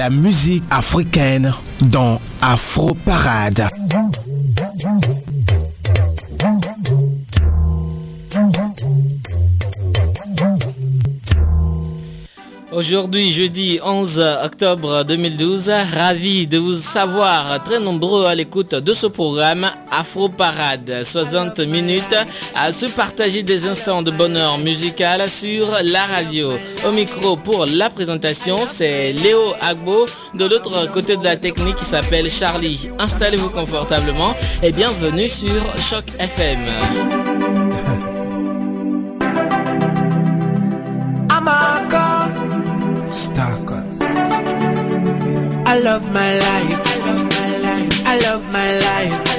la musique africaine dans Afro Parade. Aujourd'hui, jeudi 11 octobre 2012, ravi de vous savoir très nombreux à l'écoute de ce programme Afro Parade. 60 minutes à se partager des instants de bonheur musical sur la radio. Au micro pour la présentation, c'est Léo Agbo. De l'autre côté de la technique, il s'appelle Charlie. Installez-vous confortablement et bienvenue sur Choc FM. Stalker. I love my life. I love my life. I love my life.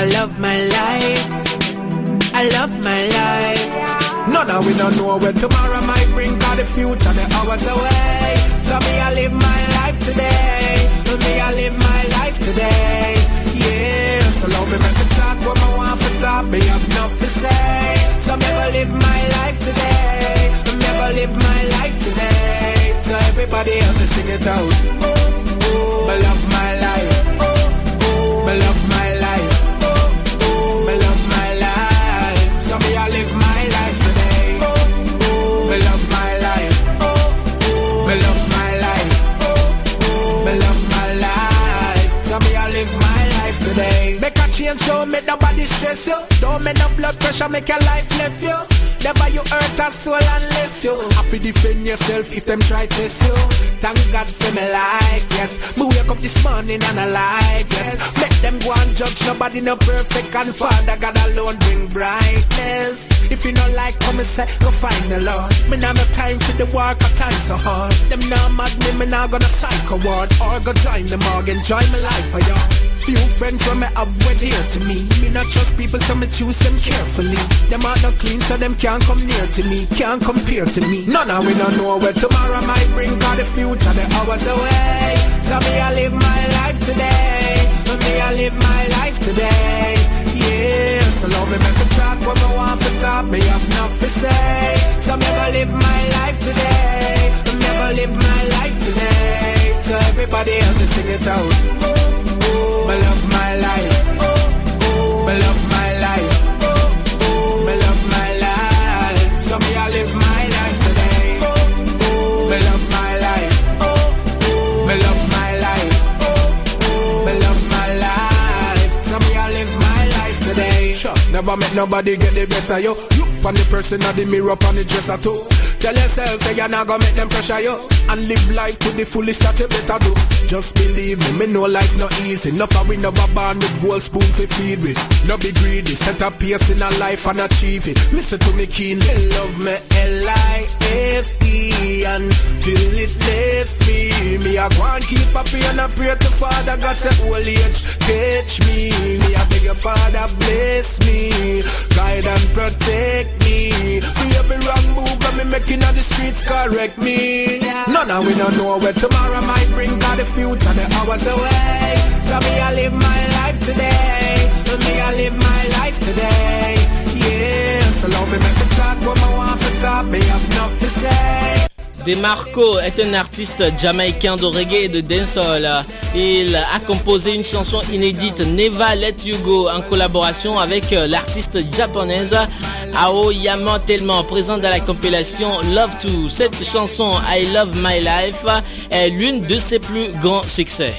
I love my life. I love my life. None of we don't know where tomorrow might bring Cause the future the hours away So me, I live my life today. For me, I live my life today. Yeah, So long me make me talk what I want for talk Me have enough to say so me go live my life today. Me never live my life today. So everybody help me sing it out Me love my life Me love my life change, don't make nobody stress you. Don't make no blood pressure, make your life left you. Never you hurt a soul unless you. Have to defend yourself if them try test you Thank God for my life, yes. Me wake up this morning and alive, yes. Make them go and judge nobody no perfect and Father God alone bring brightness. If you not like come and say, go find the Lord. Me now no time for the work, I time so hard. Them now mad me, me now gonna psycho ward or go join the morgue, join my life for y'all. Few friends when me have were dear to me. Me not trust people, so me choose them carefully. Them are not clean, so them can't come near to me, can't compare to me. None of we don't know where tomorrow might bring Cause the future the hours away So me, I live my life today. For me, I live my life today. Yeah, So long me make me talk what I want for talk Me have enough to say so me go live my life today. Me, I live my life today. So everybody help me sing it out Me love my life. Me love my life never make nobody get the best of you. Look on the person of the mirror on the dresser too. Tell yourself say you're not gonna make them pressure you and live life to the fullest that you better do. Just believe me, me know life not easy. Enough of we never born with gold spoon to feed with. No be greedy, set a pace in a life and achieve it. Listen to me keenly. Love me L-I-F-E until it left me. Me a go and keep a pray and a pray to Father God say old age catch me. Me a beg your Father bless me, guide and protect me. For every wrong move that me making on the streets correct me. None of we don't know where tomorrow might bring. Cause the future the hours away. So me, I live my life today. For me, I live my life today. Yeah, So long me make me talk what I want for talk. Me have enough to say. Demarco est un artiste jamaïcain de reggae et de dancehall. Il a composé une chanson inédite Never Let You Go en collaboration avec l'artiste japonaise Aoyama Tellement présente dans la compilation Love To. Cette chanson I Love My Life est l'une de ses plus grands succès.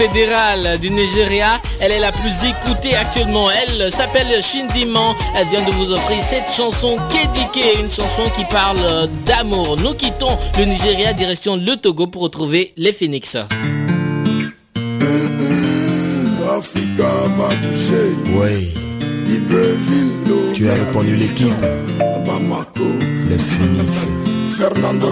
Fédérale du Nigeria. Elle est la plus écoutée actuellement. Elle s'appelle Shindiman. Elle vient de vous offrir cette chanson Kedike, une chanson qui parle d'amour. Nous quittons le Nigeria direction le Togo pour retrouver les Phoenix. Africa va bouger. Oui, Libreville, tu as répondu l'équipe. Les Phoenix. Fernando.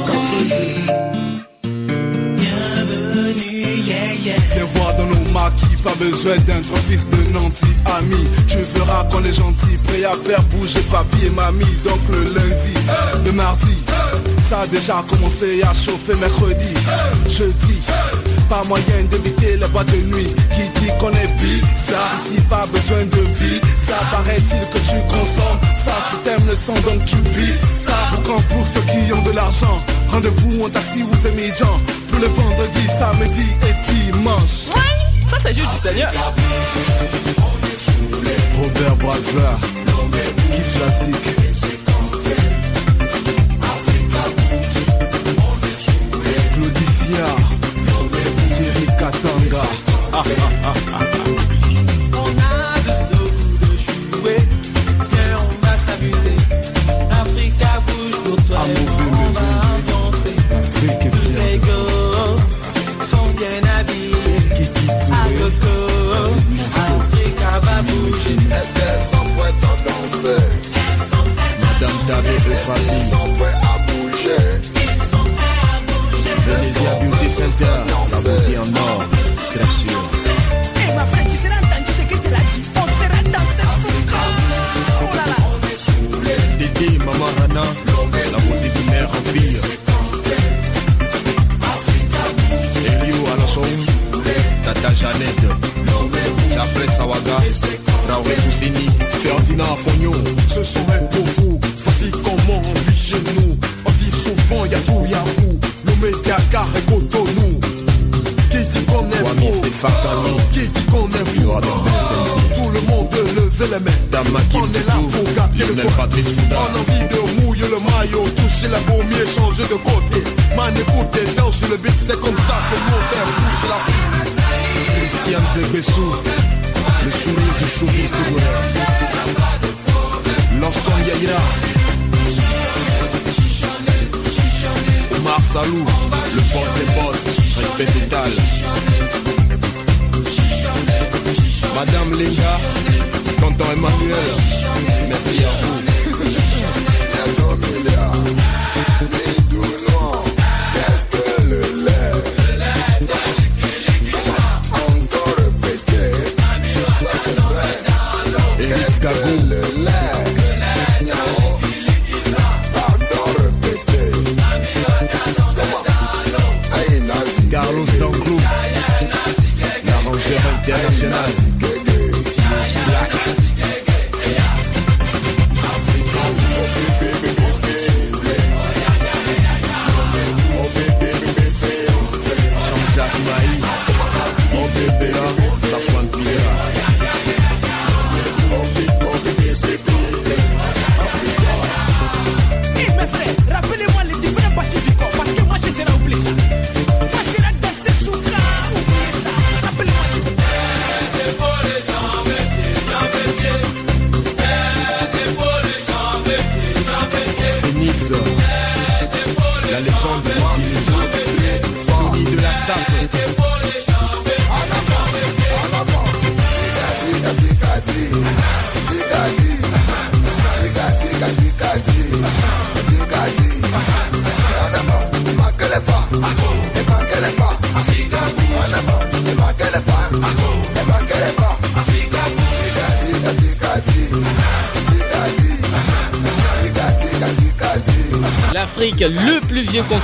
Maquis, pas besoin d'être fils de nanti ami. Tu verras qu'on est gentil, prêt à faire bouger papy et mamie. Donc le lundi, le mardi, ça a déjà commencé à chauffer mercredi, jeudi. Pas moyen d'éviter les boîtes de nuit Qui dit qu'on est bizarre Si pas besoin de vie Ça paraît-il que tu consommes Ça si t'aimes le son donc tu vis Ça quand pour ceux qui ont de l'argent Rendez-vous en taxi ou c'est Pour le vendredi, samedi et dimanche Ça, c'est juste du Seigneur. Robert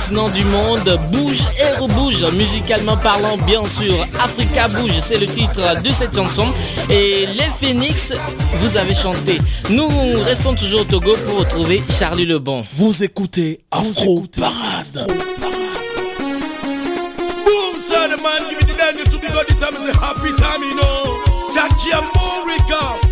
plus vieux continent du monde, bouge et rebouge, musicalement parlant bien sûr. Africa bouge, c'est le titre de cette chanson. Et les Phoenix, vous avez chanté. Nous restons toujours au Togo pour retrouver Charlie Lebon. Vous écoutez Afro Parade. Boom, son the man, give me the danger to because this time is a happy time, you know. Jackie America,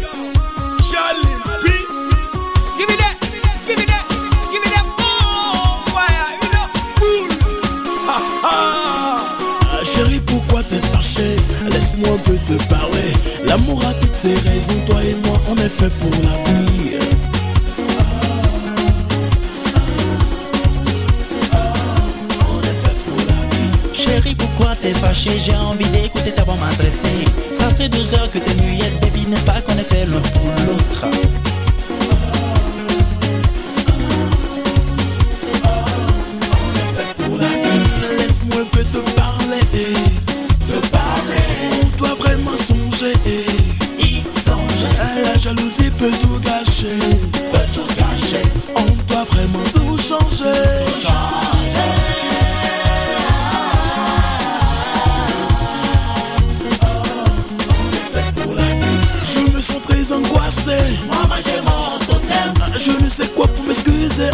laisse-moi un peu te parler. L'amour a toutes ses raisons, toi et moi, on est fait pour la vie. Chérie, pourquoi t'es fâché J'ai envie d'écouter ta voix m'adresser. Ça fait deux heures que t'es muette, baby, n'est-ce pas qu'on est fait l'un pour l'autre? La jalousie peut tout gâcher. peut tout gâcher. On doit vraiment tout changer. Je me sens très angoissé. Maman, j'ai mon totem. Je ne sais quoi pour m'excuser.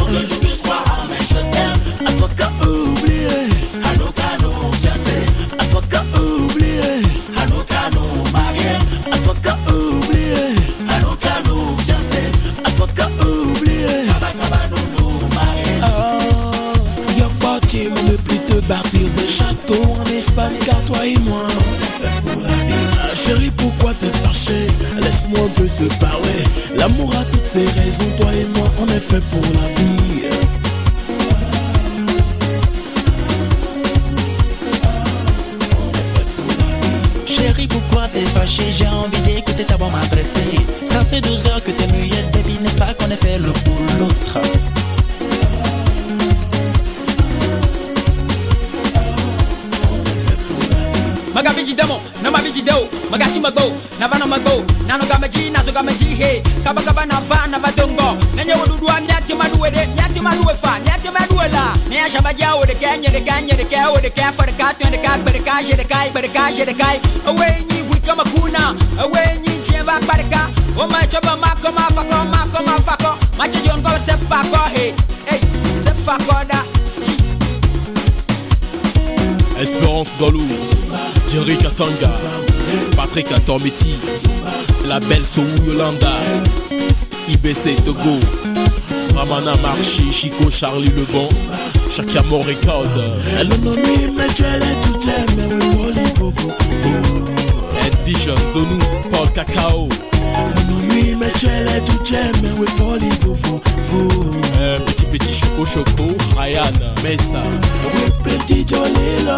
L'amour a toutes ses raisons Toi et moi on est fait pour la vie ka je de kai awe nyi wi kama kuna awe nyi chie ba parka o ma choba ma ko ma fa ko ma ko ma fa ko ma che jon ko se fa ko he. Hey se fa ko da chi. Espérance Galouz, Jerry Katanga, Patrick Atomiti, la belle Soou Yolanda, IBC Togo, Ramana Marchi, Chico Charlie Lebon, Chakamo Record, Elle ne nuit mais tu es tout j'aime Mais oui folie fofo Ed Vision, Zonou, Paul Cacao, mais tu es tout j'aime Mais oui folie fofo euh, Petit Petit Choco Choco, Ryan, Mesa, Oui petit jolilo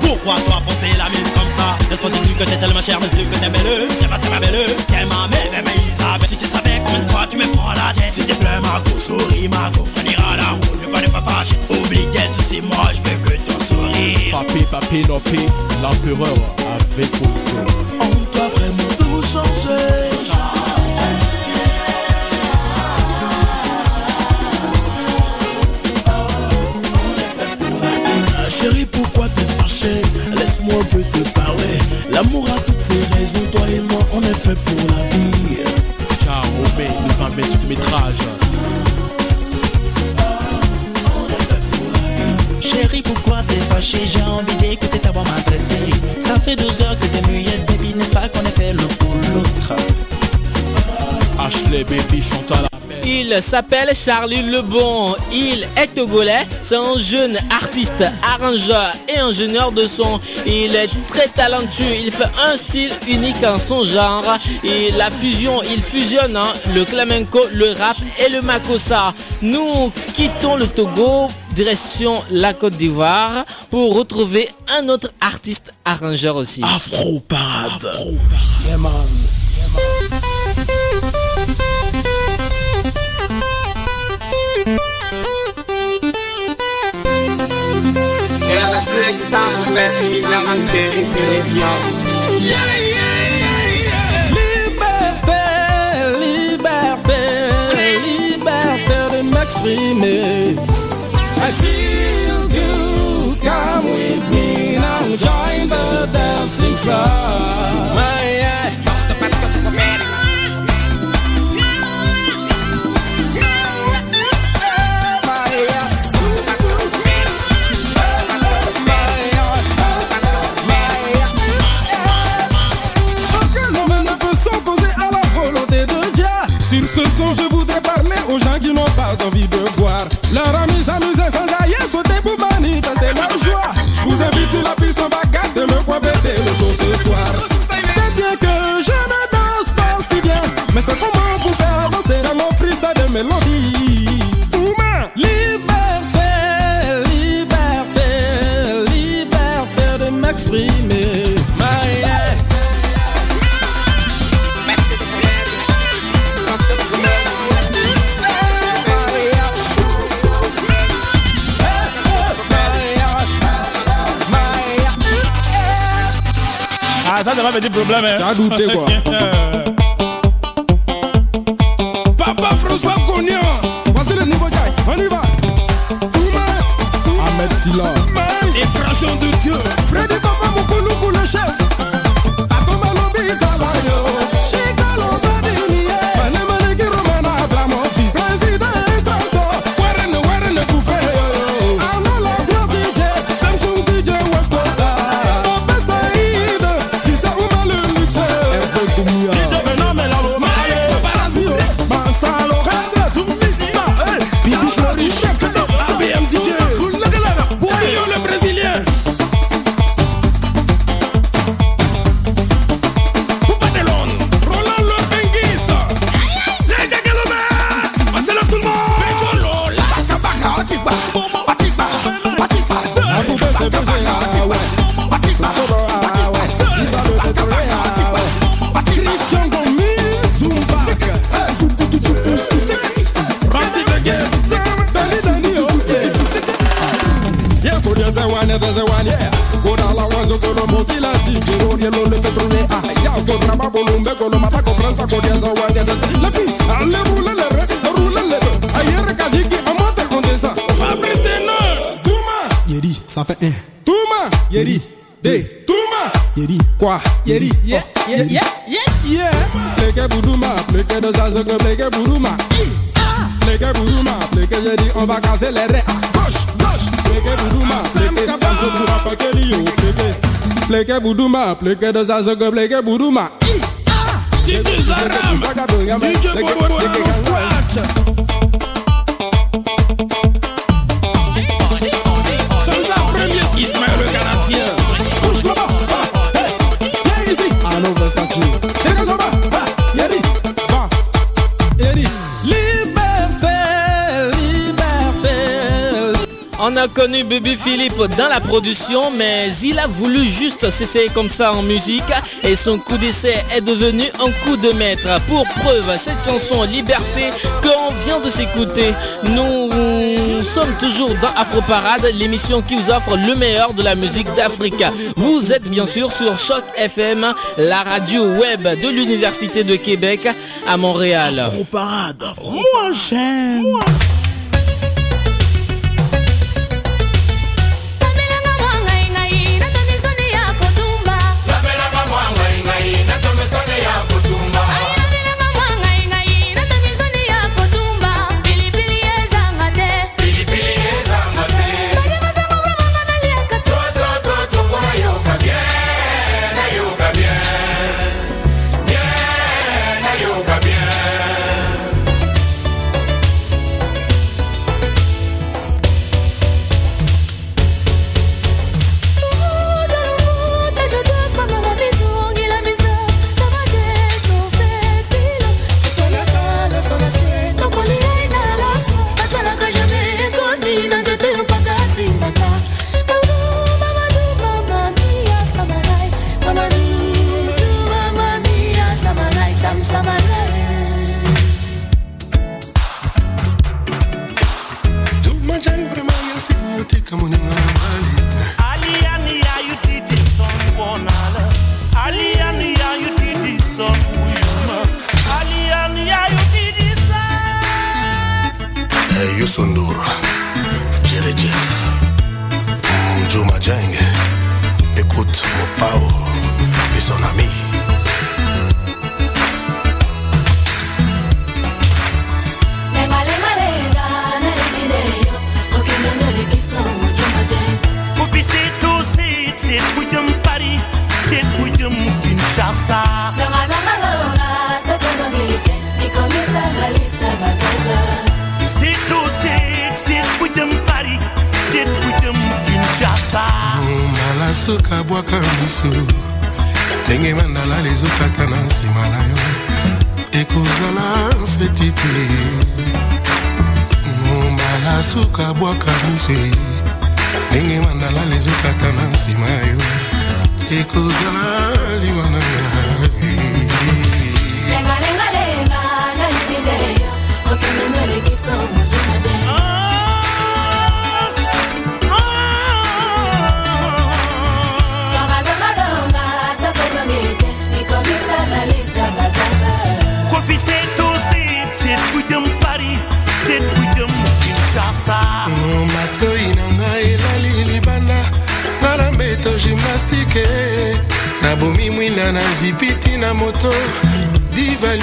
Pourquoi toi foncer la mine comme ça? Laisse-moi dire que t'es tellement cher, yeux que t'es belle? T'es pas très belle, t'es ma belle, mais Isabelle. Si tu savais combien de fois tu me prends la tête S'il te plaît, Marco, souris, Marco On ira la route, ne pas ne pas fâcher Oublie d'être souci, moi je veux que ton sourire. Papé Papé Nopé, l'empereur avec Ozo. On doit vraiment tout changer Laisse-moi un peu te parler L'amour a toutes ses raisons Toi et moi, on est fait pour la vie Ciao, Romé, nous amène du métrage. Chérie, pourquoi t'es fâché J'ai envie d'écouter ta voix m'adresser. Ça fait 12 heures que t'es muette, baby, n'est-ce pas qu'on est fait l'un pour l'autre Ashley Baby chante à la. Il s'appelle Charlie Lebon. Il est togolais. C'est un jeune artiste, arrangeur et ingénieur de son. Il est très talentueux. Il fait un style unique en son genre. Et la fusion, il fusionne hein, le flamenco, le rap et le makossa. Nous quittons le Togo, direction la Côte d'Ivoire pour retrouver un autre artiste arrangeur aussi. Afro Yeah, yeah, yeah, yeah Liberté, liberté Liberté de m'exprimer I feel good, come with me Now join the dancing club My, yeah Leur ami s'amusait sans jaillir, sauter pour manifester leur joie. Je vous invite sur la piste en bagarre de me quoi le jour ce soir. C'est bien que je ne danse pas si bien, mais c'est comment vous faire danser dans mon freestyle de mélodie. Ça, ça va petit problème. Hein. Tu as douté quoi Papa François Cognan Voici le nouveau Jack, on y va Ahmed Silla Et de Dieu ça fait un. Touma, Yeri, D, Touma, Yeri, quoi, Yeri, yeah, yeah, yeah, yeah, yeah. Pleke Boudouma, pleke de Zazo, pleke Boudouma, Pleke Boudouma, pleke Yeri, on va casser les raies, à gauche, gauche. Pleke Boudouma, pleke Zazo, pour apporter l'io, pleke. Pleke Boudouma, pleke de Zazo, pleke Boudouma. Titi Zaram, DJ Bobo squat. A connu Baby Philippe dans la production, mais il a voulu juste s'essayer comme ça en musique et son coup d'essai est devenu un coup de maître. Pour preuve, cette chanson Liberté qu'on vient de s'écouter, nous sommes toujours dans Afro Parade, l'émission qui vous offre le meilleur de la musique d'Afrique. Vous êtes bien sûr sur Choc FM, la radio web de l'Université de Québec à Montréal. Afro Parade. Moi j'aime.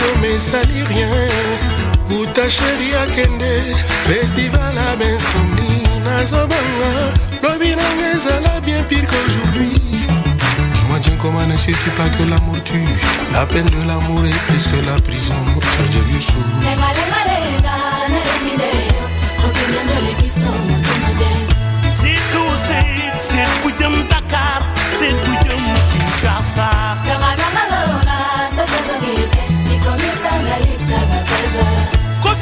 Divalio mesali rien. Uta sheri akende festival a bensomni nazobanga lobi nanga ezala bien pire qu'aujourd'hui. Tiens comment ne sais-tu pas que l'amour tue? La peine de l'amour est plus que la prison. J'ai vu sous. C'est tout, c'est, c'est c'est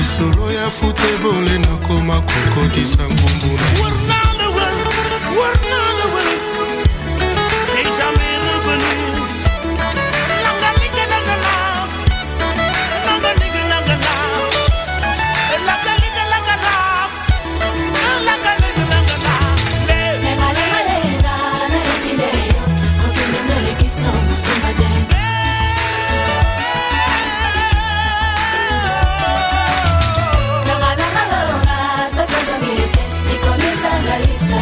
lisolo ya futebole nakoma kokotisa ngumbu na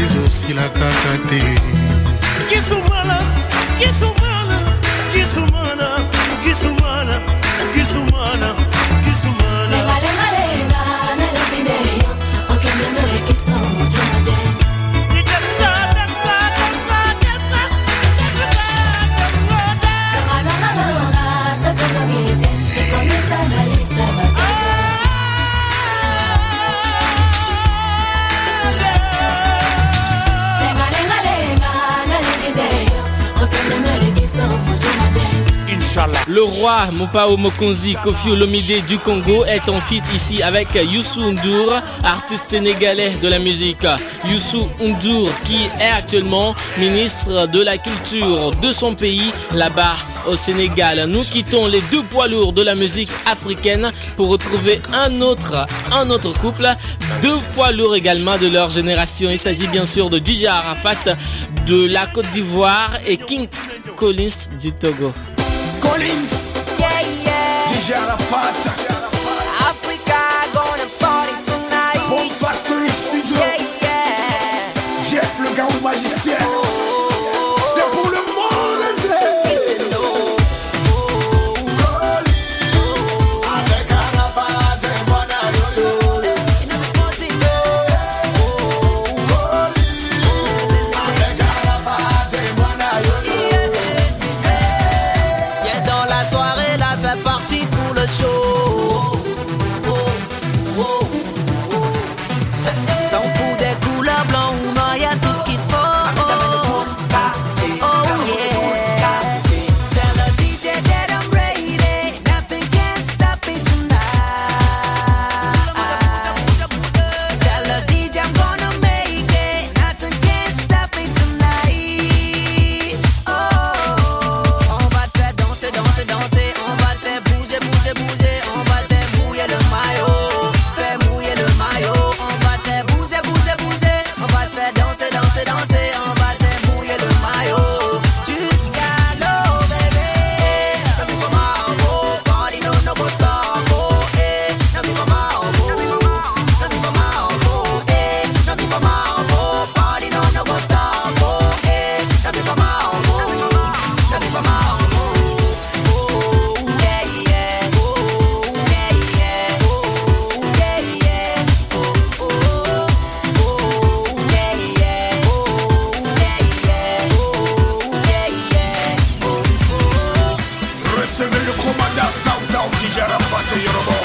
ezosila kaka te. Kisumana, Kisumana, Kisumana, Kisumana, Le roi Mopao Mokonzi Kofi Olomide du Congo est en feat ici avec Youssou N'Dour, artiste sénégalais de la musique. Youssou N'Dour qui est actuellement ministre de la culture de son pays là-bas au Sénégal. Nous quittons les deux poids lourds de la musique africaine pour retrouver un autre, un autre couple, deux poids lourds également de leur génération. Il s'agit bien sûr de DJ Arafat de la Côte d'Ivoire et King Collins du Togo. Collins, Yeah, yeah. DJ Arafat, Africa gonna party tonight. Bomb Factory Studio, Yeah, yeah. Jeff le garou magicien. Sevgili kumanda, saudade de Arafat e Yoruba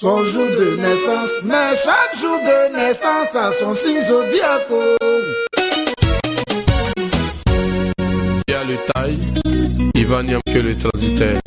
son jour de naissance, mais chaque jour de naissance a son signe zodiaco. Il y a le taille, il va n'y que le transitaire.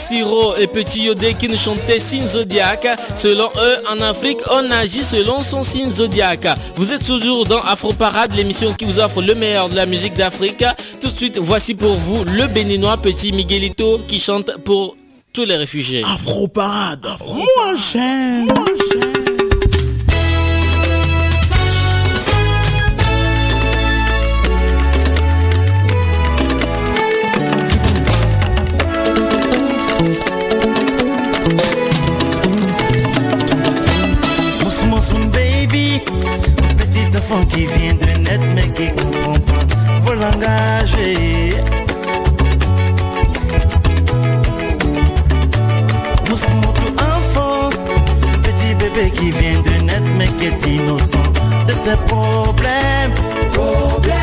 Siro et Petit Yodé qui nous chantaient signe zodiac. Selon eux, en Afrique, on agit selon son signe zodiac. Vous êtes toujours dans Afro Parade, l'émission qui vous offre le meilleur de la musique d'Afrique. Tout de suite, voici pour vous le Béninois Petit Miguelito qui chante pour tous les réfugiés. Afro Parade, Afro -parade. moi. tes problèmes. Problème.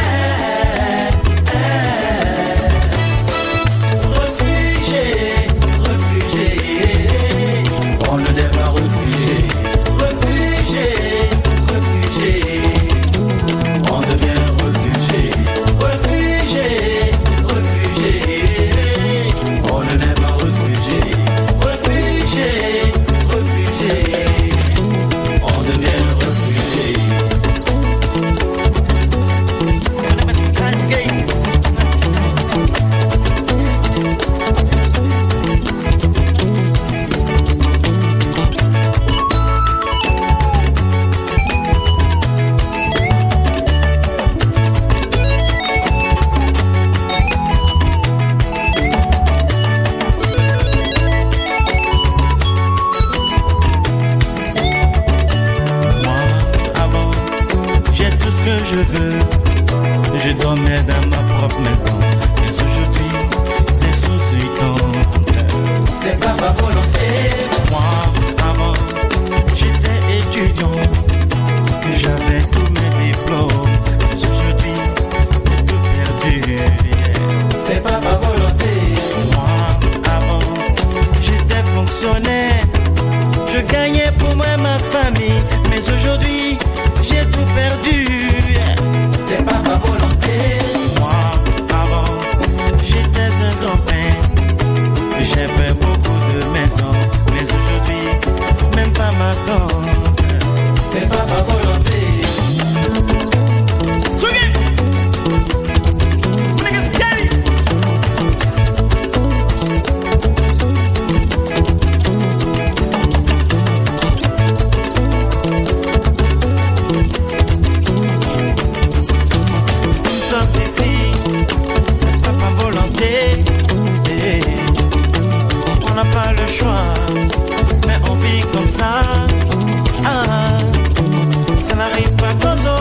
comme ça. Ah, ah, ça n'arrive pas qu'aux autres.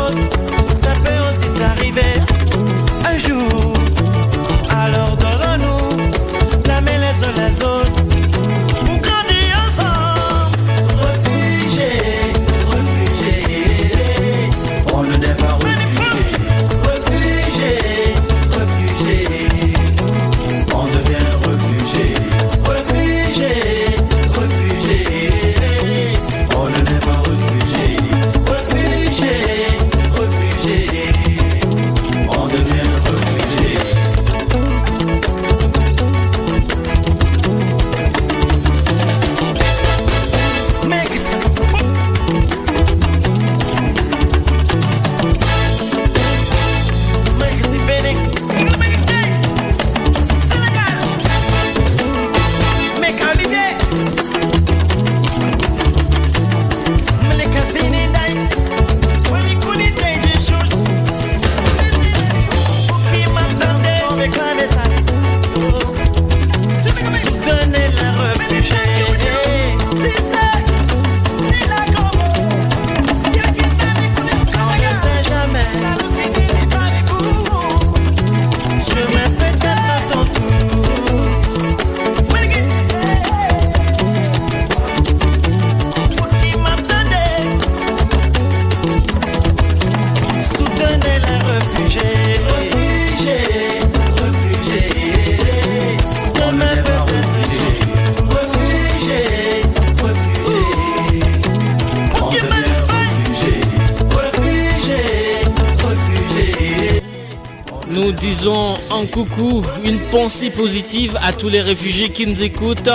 Nous disons un coucou, une pensée positive à tous les réfugiés qui nous écoutent.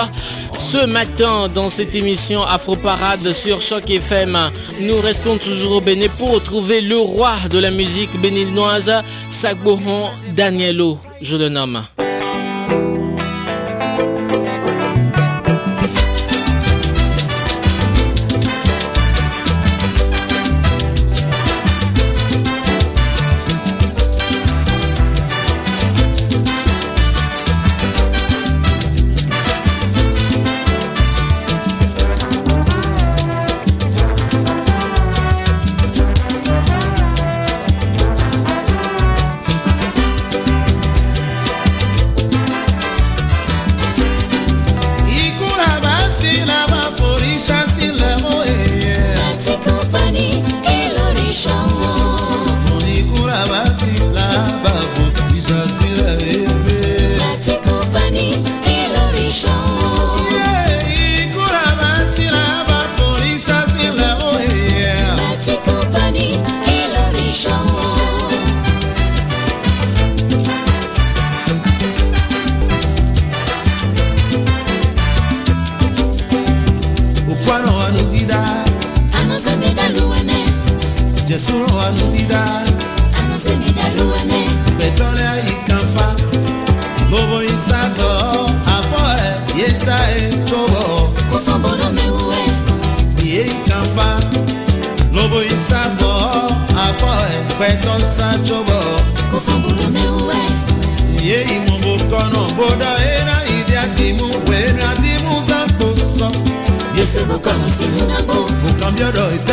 Ce matin, dans cette émission Afro Parade sur Choc FM, nous restons toujours au Bénin pour retrouver le roi de la musique béninoise, Sagboron Daniello, je le nomme. جرايد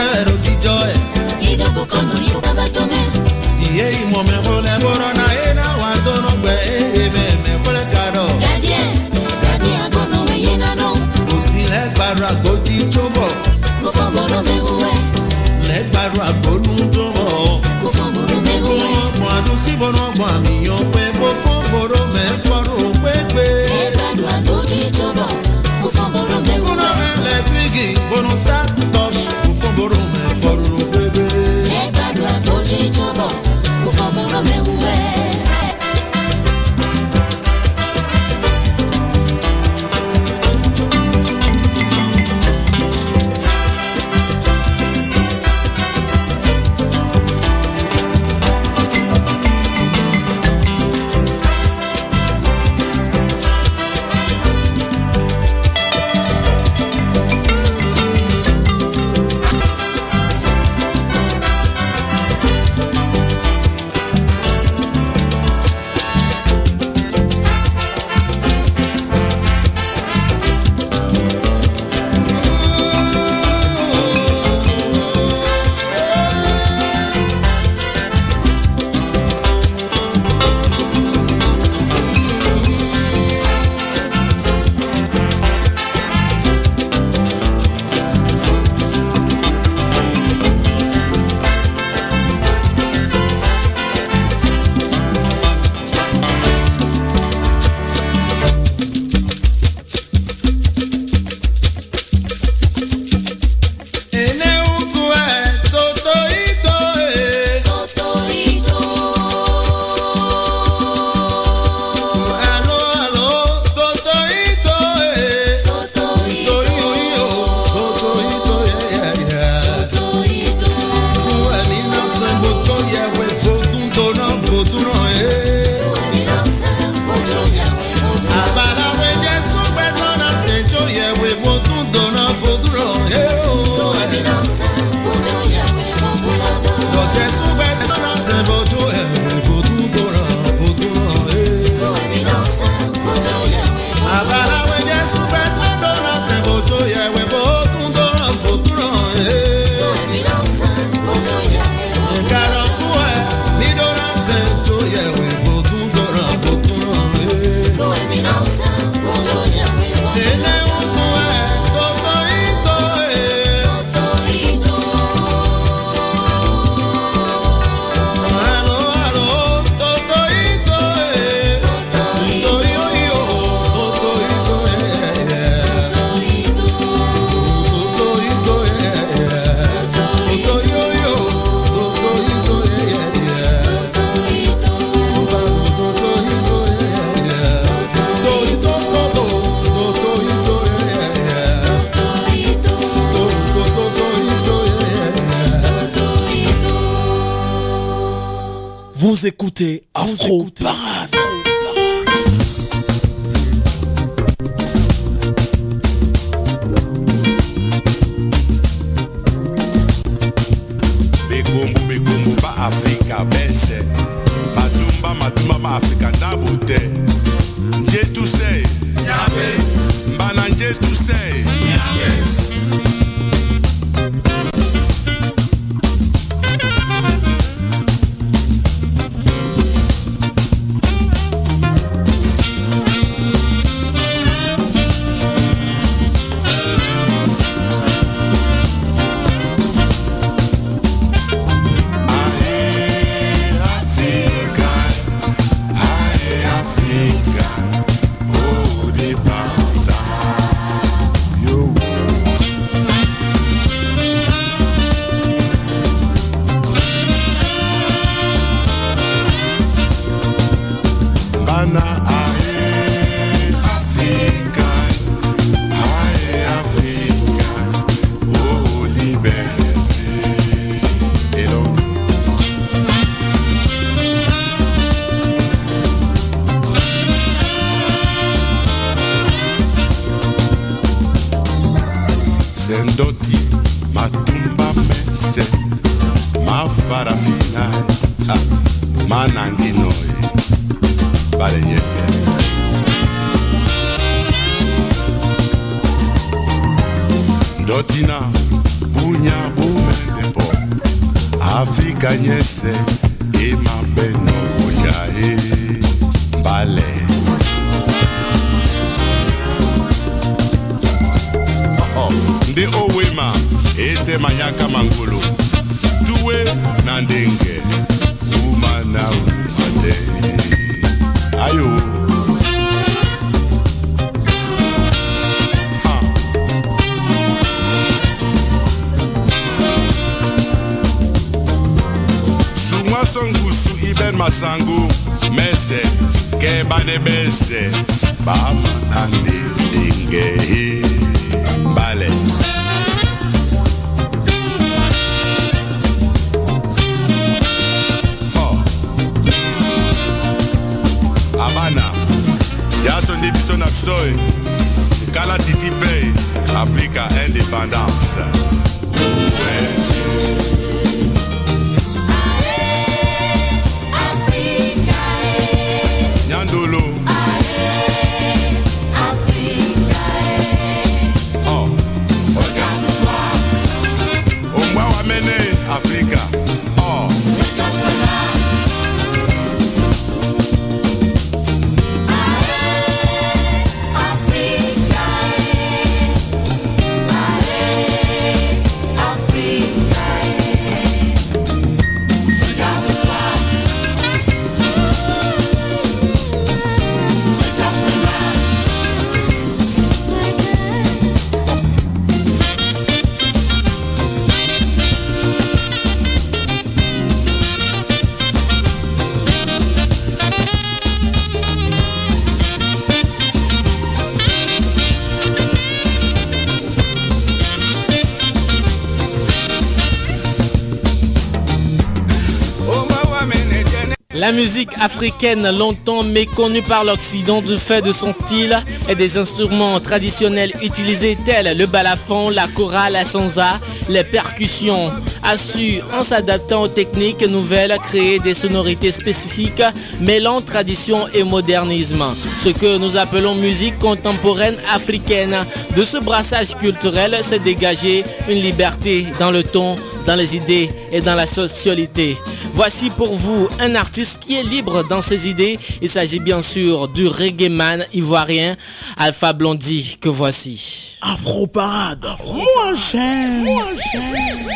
africaine, longtemps méconnue par l'Occident du fait de son style et des instruments traditionnels utilisés tels le balafon, la chorale, la sansa, les percussions, a su, en s'adaptant aux techniques nouvelles, créer des sonorités spécifiques mêlant tradition et modernisme. Ce que nous appelons musique contemporaine africaine. De ce brassage culturel s'est dégagé une liberté dans le ton, dans les idées et dans la socialité. Voici pour vous un artiste qui est libre dans ses idées. Il s'agit bien sûr du reggae man ivoirien Alpha Blondie que voici. Afro Parade. Moi j'aime. Moi j'aime.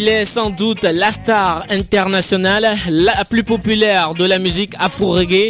Il est sans doute la star internationale, la plus populaire de la musique afro-reggae.